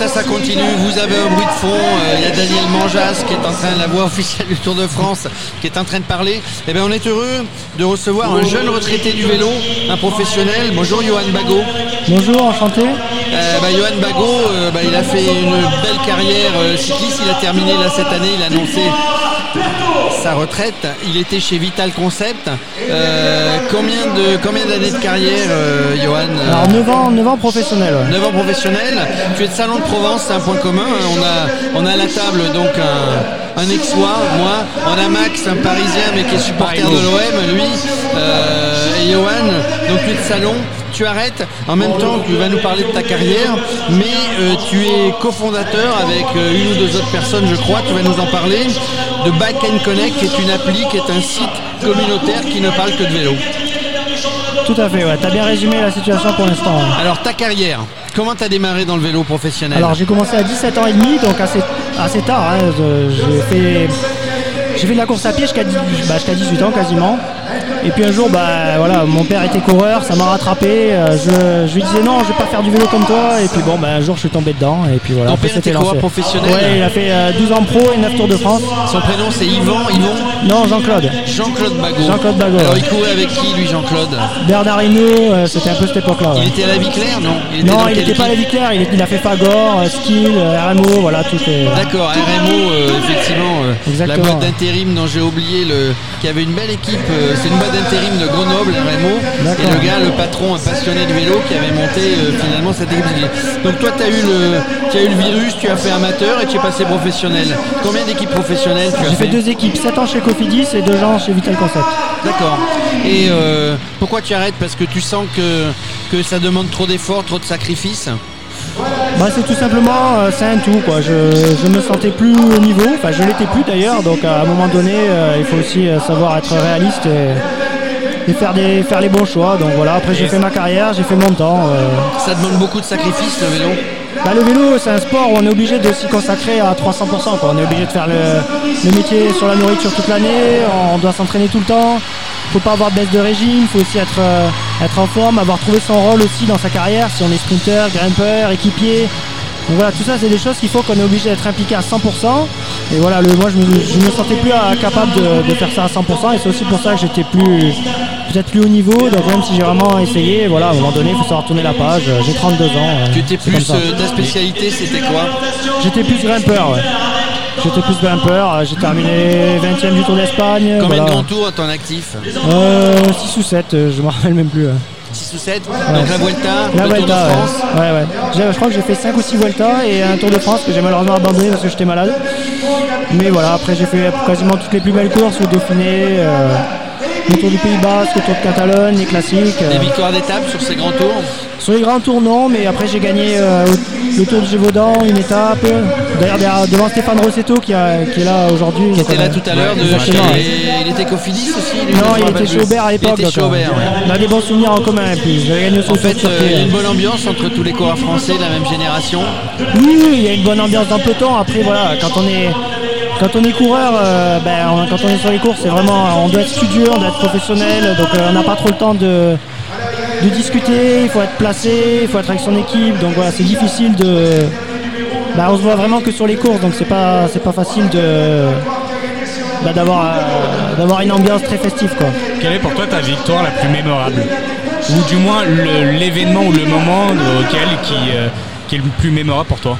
Ça, ça continue. Vous avez un bruit de fond. Euh, Il y a Daniel Manjas qui est en train, la voix officielle du Tour de France, qui est en train de parler. Eh bien, on est heureux de recevoir un jeune retraité du vélo, un professionnel. Bonjour, Johan Bagot. Bonjour, enchanté. Euh, bah, Johan Bagot, euh, bah, il a fait une belle carrière euh, cycliste. Il a terminé là cette année. Il a annoncé sa retraite. Il était chez Vital Concept. Euh, combien de combien d'années de carrière, euh, Johan? Alors 9 ans, 9 ans professionnel. ouais. 9 ans professionnel, tu es de Salon de Provence, c'est un point commun. hein. On a, on a à la table donc un, un Aixois, moi, on a Max, un Parisien mais qui est supporter de l'OM, lui, euh, et Johan, donc tu es de Salon. Tu arrêtes, en même temps tu vas nous parler de ta carrière, mais euh, tu es cofondateur avec euh, une ou deux autres personnes, je crois, tu vas nous en parler, de Bike and Connect, qui est une appli, qui est un site communautaire qui ne parle que de vélo. Tout à fait, ouais. T'as bien résumé la situation pour l'instant. Alors ta carrière, comment t'as démarré dans le vélo professionnel Alors j'ai commencé à 17 ans et demi, donc assez, assez tard. hein. J'ai fait, fait de la course à pied jusqu'à 10 bah, jusqu'à 18 ans quasiment. Et puis un jour, bah, voilà, mon père était coureur, ça m'a rattrapé. euh, Je, je lui disais non, je vais pas faire du vélo comme toi. Et puis bon, bah, un jour je suis tombé dedans. Et puis voilà. Ton après, père c'était était coureur lancé. professionnel Ouais, il a fait euh, 12 ans pro et 9 tours de France. Son prénom c'est Yvan, Yvon Non, Jean-Claude. Jean-Claude Bagot. Jean-Claude Bagot, Alors il courait avec qui lui Jean-Claude? Bernard Hinault, euh, c'était un peu cette époque-là. ouais. Il était à la vie claire non? Il était Non, il n'était pas à la vie claire, il, il a fait Fagor, euh, Skill, euh, RMO, voilà, tout est. D'accord, RMO, euh, effectivement, euh, la boîte d'intérim dont j'ai oublié, le, qui avait une belle équipe, euh, c'est une boîte d'intérim de Grenoble, RMO, et le gars, le patron, un passionné de vélo, qui avait monté euh, finalement cette équipe. Donc toi, tu as, eu le, as eu le virus, tu as fait amateur et tu es passé professionnel. Combien d'équipes professionnelles tu as J'ai fait deux équipes, 7 ans chez Cofidis et 2 ans chez Vital Concept. D'accord. Et euh, pourquoi tu arrêtes? Parce que tu sens que, que ça demande trop d'efforts, trop de sacrifices? Bah, c'est tout simplement, euh, c'est un tout, quoi. Je, je me sentais plus au niveau, enfin, je l'étais plus d'ailleurs, donc à un moment donné, euh, il faut aussi savoir être réaliste et, et faire, des, faire les bons choix. Donc voilà, après j'ai fait ma carrière, j'ai fait mon temps. euh. Ça demande beaucoup de sacrifices, le vélo Bah, le vélo, c'est un sport où on est obligé de s'y consacrer à 300%. Quoi. On est obligé de faire le, le métier sur la nourriture toute l'année, on doit s'entraîner tout le temps. faut pas avoir de baisse de régime, faut aussi être, euh, être en forme, avoir trouvé son rôle aussi dans sa carrière, si on est sprinter, grimpeur, équipier. Donc voilà, tout ça c'est des choses qu'il faut qu'on est obligé d'être impliqué à 100%. Et voilà, le, moi je me, je me sentais plus à- capable de, de faire ça à 100% et c'est aussi pour ça que j'étais plus peut-être plus haut niveau. Donc même si j'ai vraiment essayé, voilà, à un moment donné, il faut savoir tourner la page. J'ai 32 ans. euh, Tu étais plus, euh, ta spécialité, c'était quoi? J'étais plus grimpeur, ouais. J'étais plus grimpeur, euh, j'ai terminé 20ème du Tour d'Espagne. Combien voilà. de grands tours à ton actif? Euh, 6 ou 7, euh, je me rappelle même plus. Ouais. 6 ou 7 Donc la Vuelta, La le Tour Vuelta, de France ouais. ouais, ouais. Je crois que j'ai fait 5 ou 6 Vuelta et un Tour de France que j'ai malheureusement abandonné parce que j'étais malade. Mais voilà, après j'ai fait quasiment toutes les plus belles courses, le Dauphiné, euh, le Tour du Pays Basque, le Tour de Catalogne, les classiques. euh. Des victoires d'étape sur ces grands tours Sur les grands tours, non, mais après j'ai gagné euh, le Tour de Gévaudan, une étape. D'ailleurs, devant Stéphane Rossetto qui, a- qui est là aujourd'hui. Qui était là tout à l'heure. de- ouais. Il était Cofidis aussi Non, il était chez. Aubert à l'époque. Il était chez donc, Aubert, euh, ouais. On a des bons souvenirs en commun. Et puis gagné En fait, de euh, il y a une bonne ambiance entre tous les coureurs français de la même génération. Oui, oui, il y a une bonne ambiance dans le peloton. Après, voilà, quand on est, quand on est coureur, euh, ben, on- quand on est sur les courses, c'est vraiment, on doit être studieux, on doit être professionnel. Donc, euh, on n'a pas trop le temps de, de discuter. Il faut être placé, il faut être avec son équipe. Donc voilà, c'est difficile de. ben, on se voit vraiment que sur les courses, donc c'est pas, c'est pas facile de. ben, d'avoir, euh, d'avoir une ambiance très festive quoi. Quelle est pour toi ta victoire la plus mémorable? Ou du moins l'événement ou le moment auquel qui, euh, qui est le plus mémorable pour toi?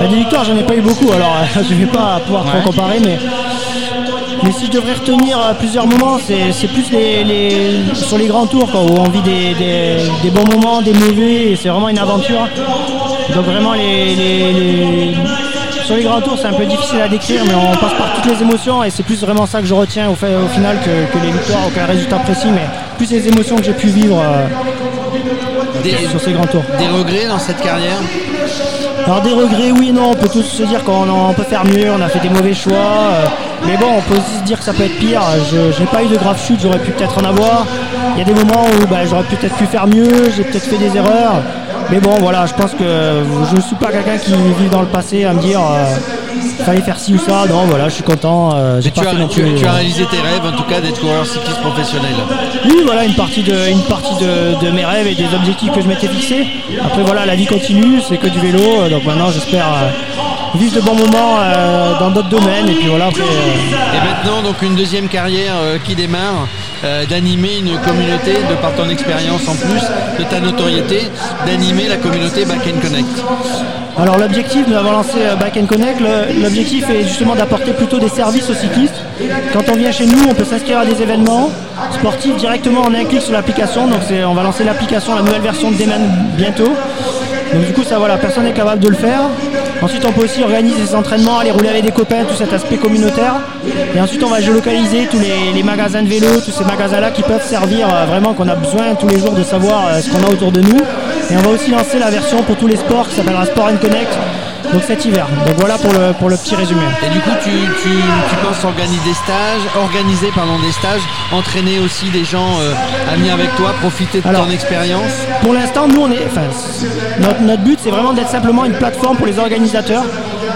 Bah, des victoires, j'en ai pas eu beaucoup, alors euh, je vais pas pouvoir trop Ouais. comparer, mais, mais si je devrais retenir euh, plusieurs moments, c'est c'est plus les, les- sur les grands tours, quoi, où on vit des, des- des bons moments, des mauvais, et c'est vraiment une aventure. Donc vraiment, les, les- les- sur les grands tours, c'est un peu difficile à décrire, mais on passe par toutes les émotions, et c'est plus vraiment ça que je retiens au, fait- au final que, que les victoires, aucun résultat précis, mais plus les émotions que j'ai pu vivre euh, Des, sur ces grands tours. des regrets dans cette carrière? Alors des regrets, oui, non, on peut tous se dire qu'on peut faire mieux, on a fait des mauvais choix. euh, Mais bon, on peut aussi se dire que ça peut être pire. Je n'ai pas eu de grave chute, j'aurais pu peut-être en avoir. Il y a des moments où bah, j'aurais peut-être pu faire mieux, j'ai peut-être fait des erreurs. Mais bon, voilà, je pense que je ne suis pas quelqu'un qui vit dans le passé à me dire euh, fallait faire ci ou ça. Non, voilà, je suis content. euh, j'ai tu, as, fait non tu- plus, tu as euh, réalisé tes rêves, en tout cas, d'être coureur cycliste professionnel. Oui, voilà, une partie, de, une partie de, de mes rêves et des objectifs que je m'étais fixés. Après, voilà, la vie continue, c'est que du vélo. euh, Donc maintenant, j'espère vivre de bons moments euh, dans d'autres domaines. Et puis voilà, après. euh, Et maintenant, donc, une deuxième carrière euh, qui démarre, euh, d'animer une communauté, de par ton expérience en plus, de ta notoriété, d'animer la communauté Back Connect. Alors l'objectif, nous avons lancé Back Connect, l'objectif est justement d'apporter plutôt des services aux cyclistes. Quand on vient chez nous, on peut s'inscrire à des événements sportifs directement en un clic sur l'application. Donc on va lancer l'application, la nouvelle version dès maintenant- bientôt. Donc du coup ça voilà, personne n'est capable de le faire. Ensuite on peut aussi organiser des entraînements, aller rouler avec des copains, tout cet aspect communautaire. Et ensuite on va géolocaliser tous les, magasins de vélo, tous ces magasins-là qui peuvent servir euh, vraiment qu'on a besoin tous les jours de savoir euh, ce qu'on a autour de nous. Et on va aussi lancer la version pour tous les sports qui s'appellera Sport Connect. Donc cet hiver. Donc voilà pour le, pour le petit résumé. Et du coup, tu, tu, tu penses organiser des stages, organiser pardon, des stages, entraîner aussi des gens euh, à venir avec toi, profiter de Alors, ton expérience Pour l'instant, nous, on est, enfin, c- notre, notre but, c'est vraiment d'être simplement une plateforme pour les organisateurs.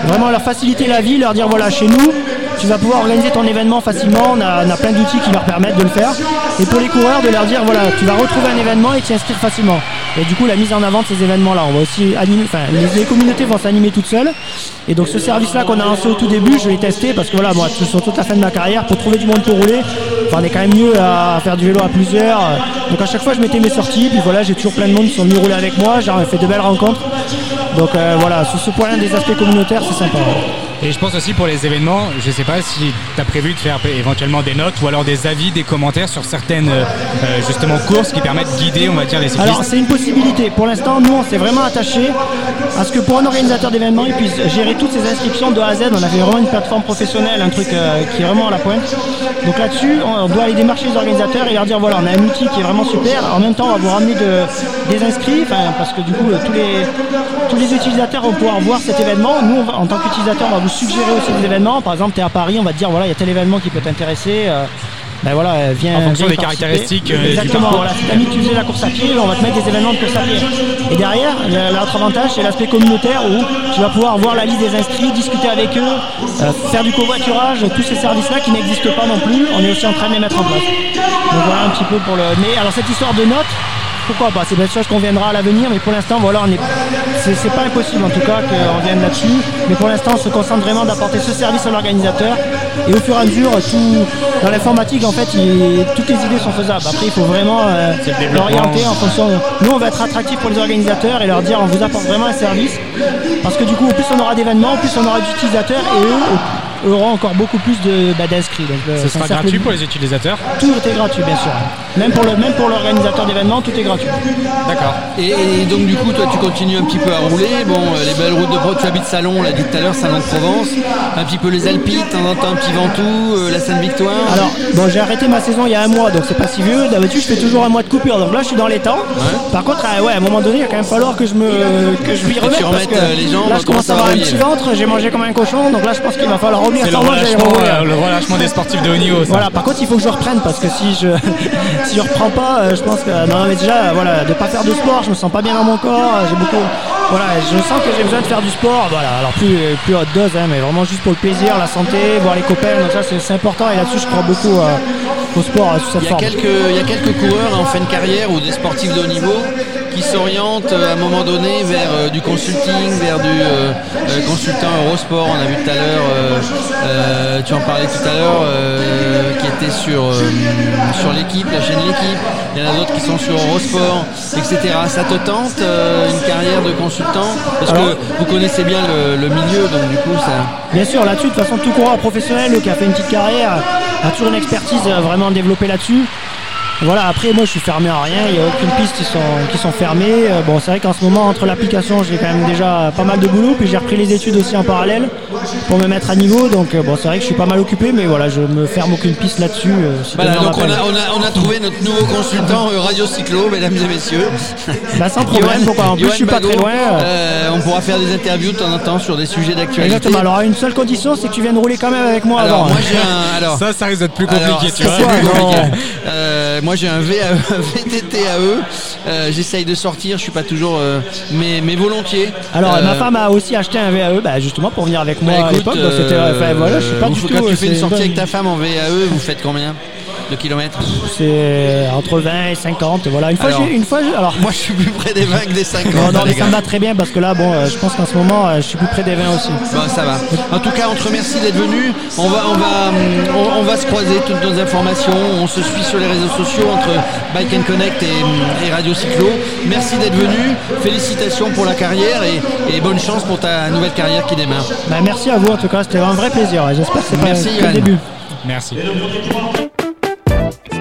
Vraiment leur faciliter la vie, leur dire voilà, chez nous, tu vas pouvoir organiser ton événement facilement. On a, plein d'outils qui leur permettent de le faire. Et pour les coureurs, de leur dire voilà, tu vas retrouver un événement et t'y inscrire facilement. Et du coup, la mise en avant de ces événements-là, on va aussi animer, enfin, les, communautés vont s'animer toutes seules. Et donc, ce service-là qu'on a lancé au tout début, je l'ai testé parce que voilà, moi, sur toute la fin de ma carrière, pour trouver du monde pour rouler, enfin, on est quand même mieux à faire du vélo à plusieurs. Donc, à chaque fois, je mettais mes sorties. Puis voilà, j'ai toujours plein de monde qui sont venus rouler avec moi. J'ai fait de belles rencontres. Donc, euh, voilà, sur ce point des aspects communautaires, c'est sympa. Et je pense aussi pour les événements, je sais pas si tu as prévu de faire éventuellement des notes ou alors des avis, des commentaires sur certaines euh, euh, justement courses qui permettent de guider, on va dire, les cyclistes. Alors c'est une possibilité. Pour l'instant, nous on s'est vraiment attaché à ce que pour un organisateur d'événements, il puisse gérer toutes ces inscriptions de A à Z. On a fait vraiment une plateforme professionnelle, un truc euh, qui est vraiment à la pointe. Donc là-dessus, on doit aller démarcher les organisateurs et leur dire voilà, on a un outil qui est vraiment super. En même temps, on va vous ramener de- des inscrits, parce que du coup, tous les, tous les utilisateurs vont pouvoir voir cet événement. Nous, en tant qu'utilisateur, on va vous suggérer aussi des événements. Par exemple, tu es à Paris, on va te dire voilà, il y a tel événement qui peut t'intéresser. euh, ben voilà, viens. En fonction viens des caractéristiques, euh, Exactement, voilà. Si t'as mis que tu faisais la course à pied, on va te mettre des événements de course à pied. Et derrière, l'autre avantage, c'est l'aspect communautaire où tu vas pouvoir voir la liste des inscrits, discuter avec eux, euh, faire du covoiturage, tous ces services-là qui n'existent pas non plus. On est aussi en train de les mettre en place. Donc voilà un petit peu pour le. Mais alors cette histoire de notes. Pourquoi pas C'est des choses qu'on viendra à l'avenir, mais pour l'instant, voilà, on est, c'est, pas impossible en tout cas qu'on vienne là-dessus. Mais pour l'instant, on se concentre vraiment d'apporter ce service à l'organisateur. Et au fur et à mesure, tout, dans l'informatique, en fait, il- toutes les idées sont faisables. Après, il faut vraiment euh, l'orienter en fonction. Nous, on va être attractif pour les organisateurs et leur dire, on vous apporte vraiment un service. Parce que du coup, au plus on aura d'événements, au plus on aura d'utilisateurs et eux auront encore beaucoup plus de, bah, d'inscrits. Donc, euh, Ce sera gratuit pour les utilisateurs. Tout est gratuit, bien sûr. Même pour, le, même pour l'organisateur d'événements, tout est gratuit. D'accord. Et, et donc du coup, toi, tu continues un petit peu à rouler. Bon, euh, les belles routes de Provence, tu habites Salon, on l'a dit tout à l'heure, Salon de Provence. Un petit peu les Alpilles, de temps en temps un petit Ventoux, euh, la Sainte-Victoire. Alors, bon, j'ai arrêté ma saison il y a un mois, donc c'est pas si vieux. D'habitude, je fais toujours un mois de coupure, donc là, je suis dans les temps. Par contre, ah ouais, à un moment donné, il va quand même falloir que je me que je m'y remette parce remettes, que euh, les là, je commence à avoir un petit ventre, j'ai mangé comme un cochon, donc là, je pense qu'il va falloir rouler. euh, le relâchement des sportifs de haut niveau. ça. Voilà, par contre, il faut que je reprenne parce que si je si je reprends pas, euh, je pense que non, mais déjà, voilà, de pas faire de sport, je me sens pas bien dans mon corps. euh, J'ai beaucoup, voilà, je sens que j'ai besoin de faire du sport. Voilà, alors plus plus haute dose, hein, mais vraiment juste pour le plaisir, la santé, voir les copains. Donc ça, c'est important. Et là-dessus, je crois beaucoup euh, au sport euh, sous cette Il y, a forme. quelques, il y a quelques coureurs en fin de carrière ou des sportifs de haut niveau qui s'orientent euh, à un moment donné vers euh, du consulting, vers du euh, consultant Eurosport. On a vu tout à l'heure, euh, euh, tu en parlais tout à l'heure, qui était sur, sur l'équipe, la chaîne L'équipe. Il y en a d'autres qui sont sur Eurosport, etc. Ça te tente une carrière de consultant Parce Alors- que vous connaissez bien le, le milieu, donc du coup, ça. Bien sûr, là-dessus, de toute façon, tout coureur professionnel qui a fait une petite carrière a toujours une expertise euh, vraiment développée là-dessus. Voilà, après moi je suis fermé à rien, il n'y a aucune piste qui sont, qui sont fermées. Euh, bon, c'est vrai qu'en ce moment, entre l'application, j'ai quand même déjà pas mal de boulot, puis j'ai repris les études aussi en parallèle pour me mettre à niveau. Donc bon, c'est vrai que je suis pas mal occupé, mais voilà, je me ferme aucune piste là-dessus. voilà, donc on a, on, a, trouvé notre nouveau consultant Radio Cyclo, mesdames et messieurs. Bah, sans problème, pourquoi En plus, je suis pas très loin. on pourra faire des interviews de temps en temps sur des sujets d'actualité. Exactement, alors une seule condition, c'est que tu viennes rouler quand même avec moi alors, Moi, j'ai un, alors, ça, ça risque d'être plus compliqué, tu vois. Moi j'ai un, VTT à eux. Euh, j'essaye de sortir, je suis pas toujours, euh, mais, mais volontiers. Alors ma euh, femme a aussi acheté un VAE, bah, justement pour venir avec moi bah, à l'époque. voilà, je sais pas du Quand tu fais une sortie avec ta femme en VAE, vous faites combien? De kilomètres C'est entre 20 et 50. Voilà. Une fois, une fois alors... Moi, je suis plus près des 20 que des 50. Non, mais ça me va très bien parce que là, bon, euh, je pense qu'en ce moment, euh, je suis plus près des 20 aussi. Bon, ça va. En tout cas, on te remercie d'être venu. On va, on, va, on, va se croiser toutes nos informations. On se suit sur les réseaux sociaux entre Bike and Connect et, Radio Cyclo. Merci d'être venu. Félicitations pour la carrière et, bonne chance pour ta nouvelle carrière qui démarre. Bah, merci à vous en tout cas. C'était un vrai plaisir. J'espère que c'est pas le début. Merci